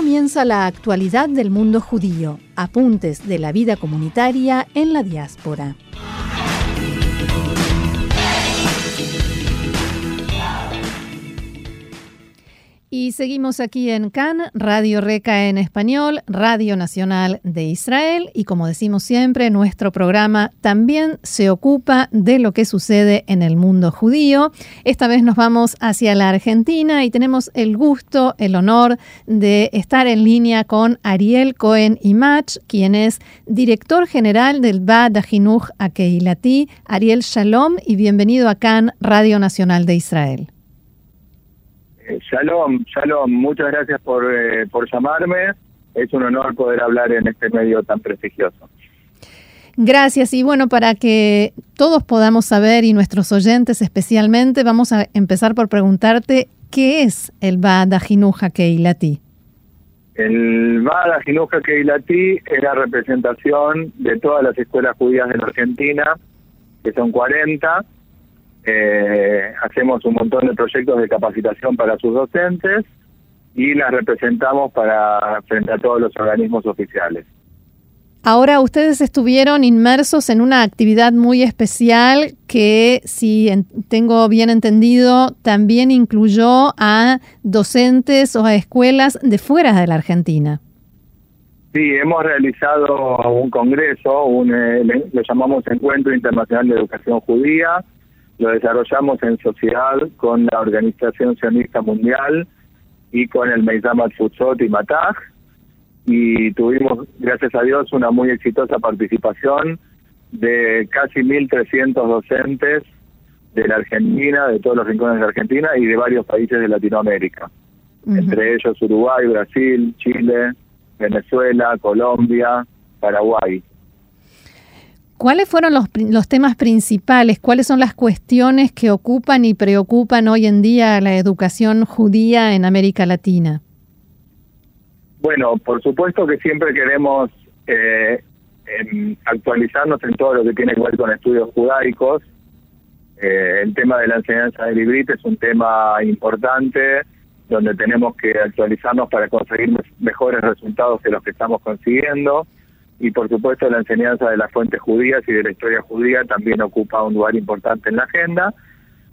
Comienza la actualidad del mundo judío, apuntes de la vida comunitaria en la diáspora. Y seguimos aquí en CAN, Radio Reca en español, Radio Nacional de Israel. Y como decimos siempre, nuestro programa también se ocupa de lo que sucede en el mundo judío. Esta vez nos vamos hacia la Argentina y tenemos el gusto, el honor de estar en línea con Ariel Cohen Imach, quien es director general del Bad Ajinuj Akeilati. Ariel Shalom y bienvenido a CAN, Radio Nacional de Israel. Shalom, shalom, muchas gracias por, eh, por llamarme. Es un honor poder hablar en este medio tan prestigioso. Gracias. Y bueno, para que todos podamos saber y nuestros oyentes especialmente, vamos a empezar por preguntarte qué es el Bada Jinuja Keilati. El Bada Jinuja Keilati es la representación de todas las escuelas judías de la Argentina, que son 40, eh, hacemos un montón de proyectos de capacitación para sus docentes y las representamos para frente a todos los organismos oficiales. Ahora ustedes estuvieron inmersos en una actividad muy especial que, si tengo bien entendido, también incluyó a docentes o a escuelas de fuera de la Argentina. Sí, hemos realizado un congreso, un, eh, lo llamamos Encuentro Internacional de Educación Judía, lo desarrollamos en sociedad con la Organización Sionista Mundial y con el Meizamat Futsot y Mataj y tuvimos, gracias a Dios, una muy exitosa participación de casi 1.300 docentes de la Argentina, de todos los rincones de la Argentina y de varios países de Latinoamérica, entre ellos Uruguay, Brasil, Chile, Venezuela, Colombia, Paraguay. ¿Cuáles fueron los, los, temas principales? ¿Cuáles son las cuestiones que ocupan y preocupan hoy en día la educación judía en América Latina? Bueno, por supuesto que siempre queremos eh, actualizarnos en todo lo que tiene que ver con estudios judaicos. Eh, el tema de la enseñanza del librito es un tema importante donde tenemos que actualizarnos para conseguir mejores resultados que los que estamos consiguiendo y por supuesto la enseñanza de las fuentes judías y de la historia judía también ocupa un lugar importante en la agenda,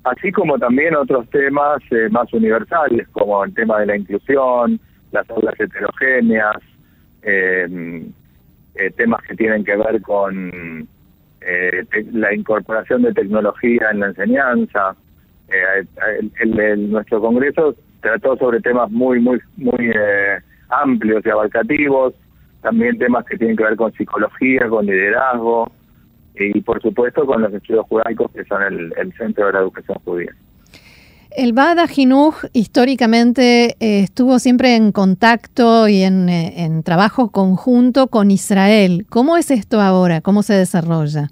así como también otros temas eh, más universales como el tema de la inclusión, las aulas heterogéneas, eh, eh, temas que tienen que ver con la incorporación de tecnología en la enseñanza. El, nuestro congreso trató sobre temas muy muy muy amplios y abarcativos también temas que tienen que ver con psicología, con liderazgo y por supuesto con los estudios judaicos que son el, centro de la educación judía. El Bada Jinuj históricamente eh, estuvo siempre en contacto y en, eh, en, trabajo conjunto con Israel. ¿Cómo es esto ahora? ¿Cómo se desarrolla?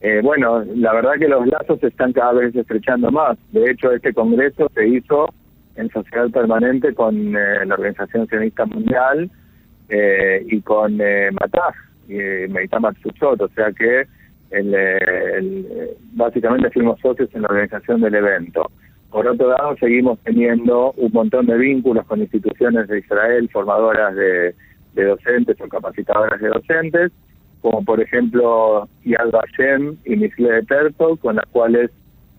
Eh, bueno, la verdad que los lazos se están cada vez estrechando más. De hecho, este congreso se hizo en sociedad permanente con la Organización Sionista Mundial, eh, y con eh, Mataj, y Meitamat o sea que el, eh, básicamente fuimos socios en la organización del evento. Por otro lado, seguimos teniendo un montón de vínculos con instituciones de Israel, formadoras de, docentes o capacitadoras de docentes, como por ejemplo Yad Vashem y Misle de Terto, con las cuales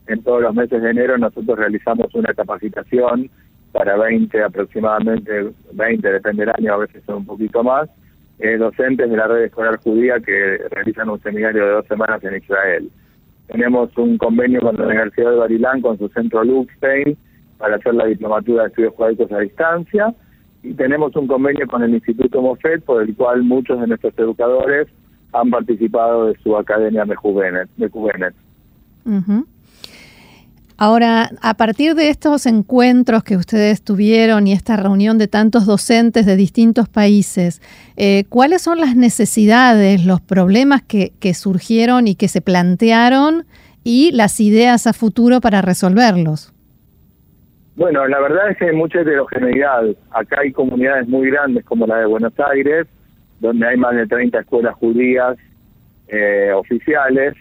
en todos los meses de enero nosotros realizamos una capacitación para 20 aproximadamente, 20 depende del año, a veces son un poquito más, eh, docentes de la red escolar judía que realizan un seminario de dos semanas en Israel. Tenemos un convenio con la Universidad de Barilán, con su centro Luxstein, para hacer la diplomatura de estudios judaicos a distancia, y tenemos un convenio con el Instituto Mofet, por el cual muchos de nuestros educadores han participado de su academia de Juvenet. Ahora, a partir de estos encuentros que ustedes tuvieron y esta reunión de tantos docentes de distintos países, eh, ¿cuáles son las necesidades, los problemas que, surgieron y que se plantearon y las ideas a futuro para resolverlos? Bueno, la verdad es que hay mucha heterogeneidad. Acá hay comunidades muy grandes como la de Buenos Aires, donde hay más de 30 escuelas judías eh, oficiales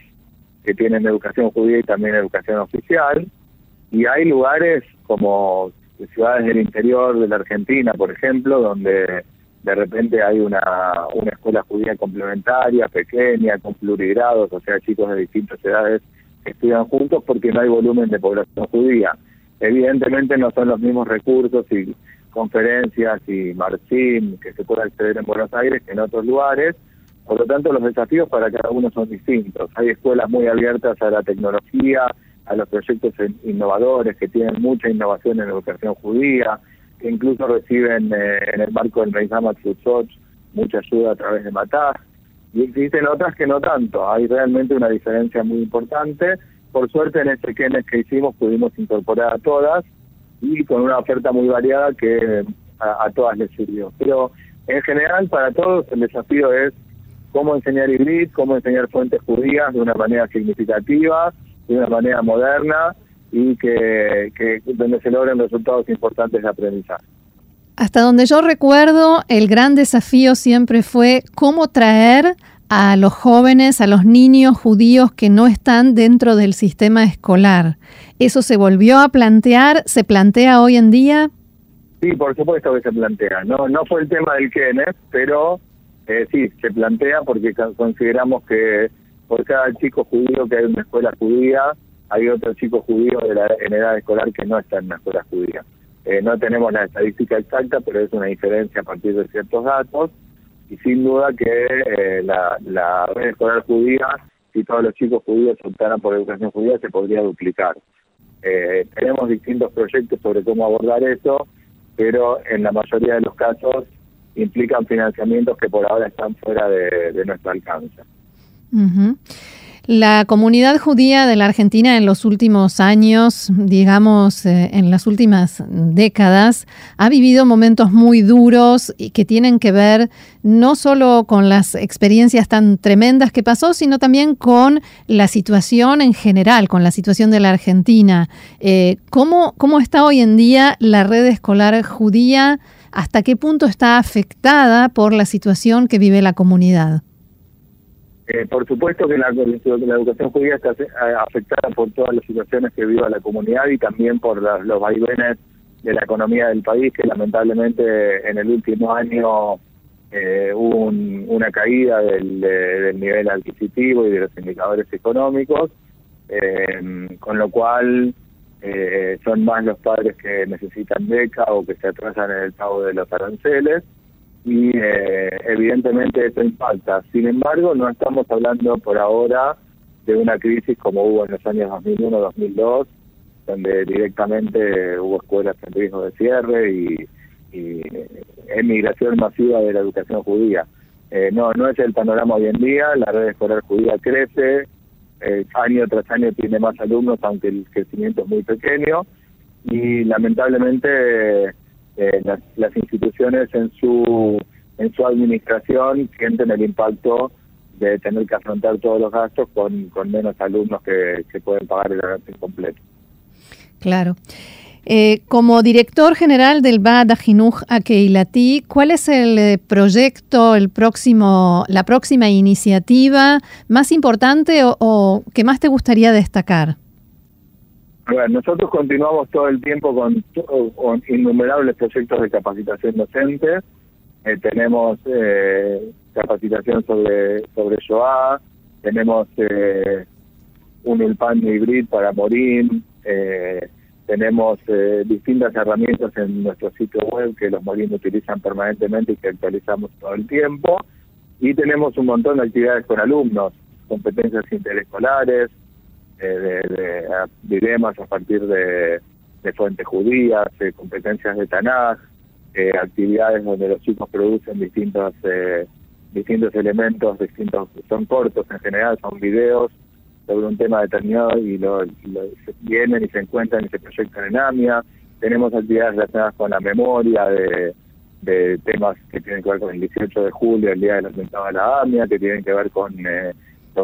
que tienen educación judía y también educación oficial. Y hay lugares como ciudades del interior de la Argentina, por ejemplo, donde de repente hay una, una escuela judía complementaria, pequeña, con plurigrados, o sea, chicos de distintas edades que estudian juntos porque no hay volumen de población judía. Evidentemente no son los mismos recursos y conferencias y marchín que se puede acceder en Buenos Aires que en otros lugares, por lo tanto, los desafíos para cada uno son distintos. Hay escuelas muy abiertas a la tecnología, a los proyectos innovadores que tienen mucha innovación en educación judía, que incluso reciben eh, en el marco del Meizamat Futsot mucha ayuda a través de Matag. Y existen otras que no tanto. Hay realmente una diferencia muy importante. Por suerte, en este Kenes que hicimos pudimos incorporar a todas y con una oferta muy variada que a, a todas les sirvió. Pero en general, para todos, el desafío es cómo enseñar hibrid, cómo enseñar fuentes judías de una manera significativa, de una manera moderna y que, donde se logren resultados importantes de aprendizaje. Hasta donde yo recuerdo, el gran desafío siempre fue cómo traer a los jóvenes, a los niños judíos que no están dentro del sistema escolar. ¿Eso se volvió a plantear? ¿Se plantea hoy en día? Sí, por supuesto que se plantea. No, no fue el tema del Kenneth, pero eh, sí, se plantea porque consideramos que por cada chico judío que hay en una escuela judía, hay otro chico judío de la, en edad escolar que no está en una escuela judía. Eh, no tenemos la estadística exacta, pero es una diferencia a partir de ciertos datos. Y sin duda que eh, la, la red escolar judía, si todos los chicos judíos optaran por educación judía, se podría duplicar. Eh, tenemos distintos proyectos sobre cómo abordar eso, pero en la mayoría de los casos implican financiamientos que por ahora están fuera de, nuestro alcance. La comunidad judía de la Argentina en los últimos años, digamos, eh, en las últimas décadas, ha vivido momentos muy duros y que tienen que ver no solo con las experiencias tan tremendas que pasó, sino también con la situación en general, con la situación de la Argentina. Eh, ¿cómo, ¿Cómo está hoy en día la red escolar judía? Hasta qué punto está afectada por la situación que vive la comunidad. Eh, por supuesto que la, educación judía está eh, afectada por todas las situaciones que vive la comunidad y también por los vaivenes de la economía del país, que lamentablemente en el último año eh, hubo una caída del, del, nivel adquisitivo y de los indicadores económicos, con lo cual eh, son más los padres que necesitan beca o que se atrasan en el pago de los aranceles y eh, evidentemente eso impacta. Sin embargo, no estamos hablando por ahora de una crisis como hubo en los años 2001-2002, donde directamente hubo escuelas en riesgo de cierre y, emigración masiva de la educación judía. Eh, no, no es el panorama hoy en día, la red escolar judía crece, eh, año tras año tiene más alumnos, aunque el crecimiento es muy pequeño, y lamentablemente eh, las, instituciones en su en su administración sienten el impacto de tener que afrontar todos los gastos con, con menos alumnos que, que pueden pagar el avance completo. Claro. Eh, como director general del BAD Ajinuj Akeilati, ¿cuál es el eh, proyecto, el próximo, la próxima iniciativa más importante o, que más te gustaría destacar? nosotros continuamos todo el tiempo con, innumerables proyectos de capacitación docente. Eh, tenemos capacitación sobre sobre Shoah, tenemos un Ulpan Hibrid para Morín, eh, tenemos eh, distintas herramientas en nuestro sitio web que los molinos utilizan permanentemente y que actualizamos todo el tiempo. Y tenemos un montón de actividades con alumnos, competencias interescolares, eh, de, dilemas a partir de, fuentes judías, eh, competencias de Tanaj, actividades donde los chicos producen distintos distintos elementos, distintos son cortos en general, son videos sobre un tema determinado y lo, vienen y se encuentran y se proyectan en AMIA. Tenemos actividades relacionadas con la memoria de, temas que tienen que ver con el 18 de julio, el día del atentado de la AMIA, que tienen que ver con, eh,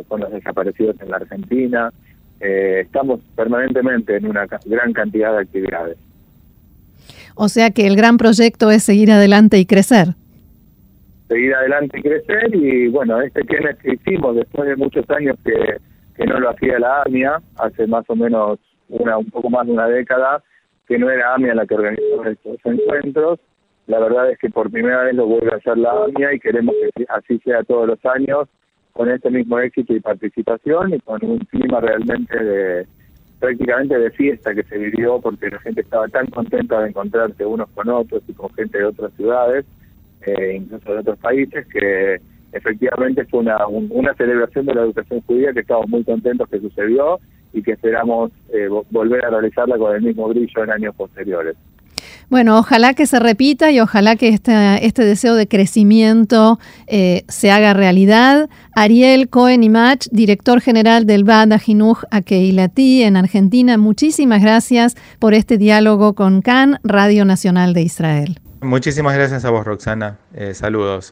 con los desaparecidos en la Argentina. Eh, estamos permanentemente en una gran cantidad de actividades. O sea que el gran proyecto es seguir adelante y crecer. Seguir adelante y crecer y bueno, este que hicimos después de muchos años que, que no lo hacía la AMIA, hace más o menos una un poco más de una década, que no era AMIA la que organizó estos encuentros. La verdad es que por primera vez lo vuelve a hacer la AMIA y queremos que así sea todos los años con este mismo éxito y participación y con un clima realmente de prácticamente de fiesta que se vivió porque la gente estaba tan contenta de encontrarse unos con otros y con gente de otras ciudades, eh, incluso de otros países, que efectivamente fue una, una celebración de la educación judía que estamos muy contentos que sucedió y que esperamos eh, volver a realizarla con el mismo brillo en años posteriores. Bueno, ojalá que se repita y ojalá que este, este deseo de crecimiento eh, se haga realidad. Ariel Cohen Imach, director general del Bada Jinuj Akeilati en Argentina, muchísimas gracias por este diálogo con CAN, Radio Nacional de Israel. Muchísimas gracias a vos, Roxana. Eh, saludos.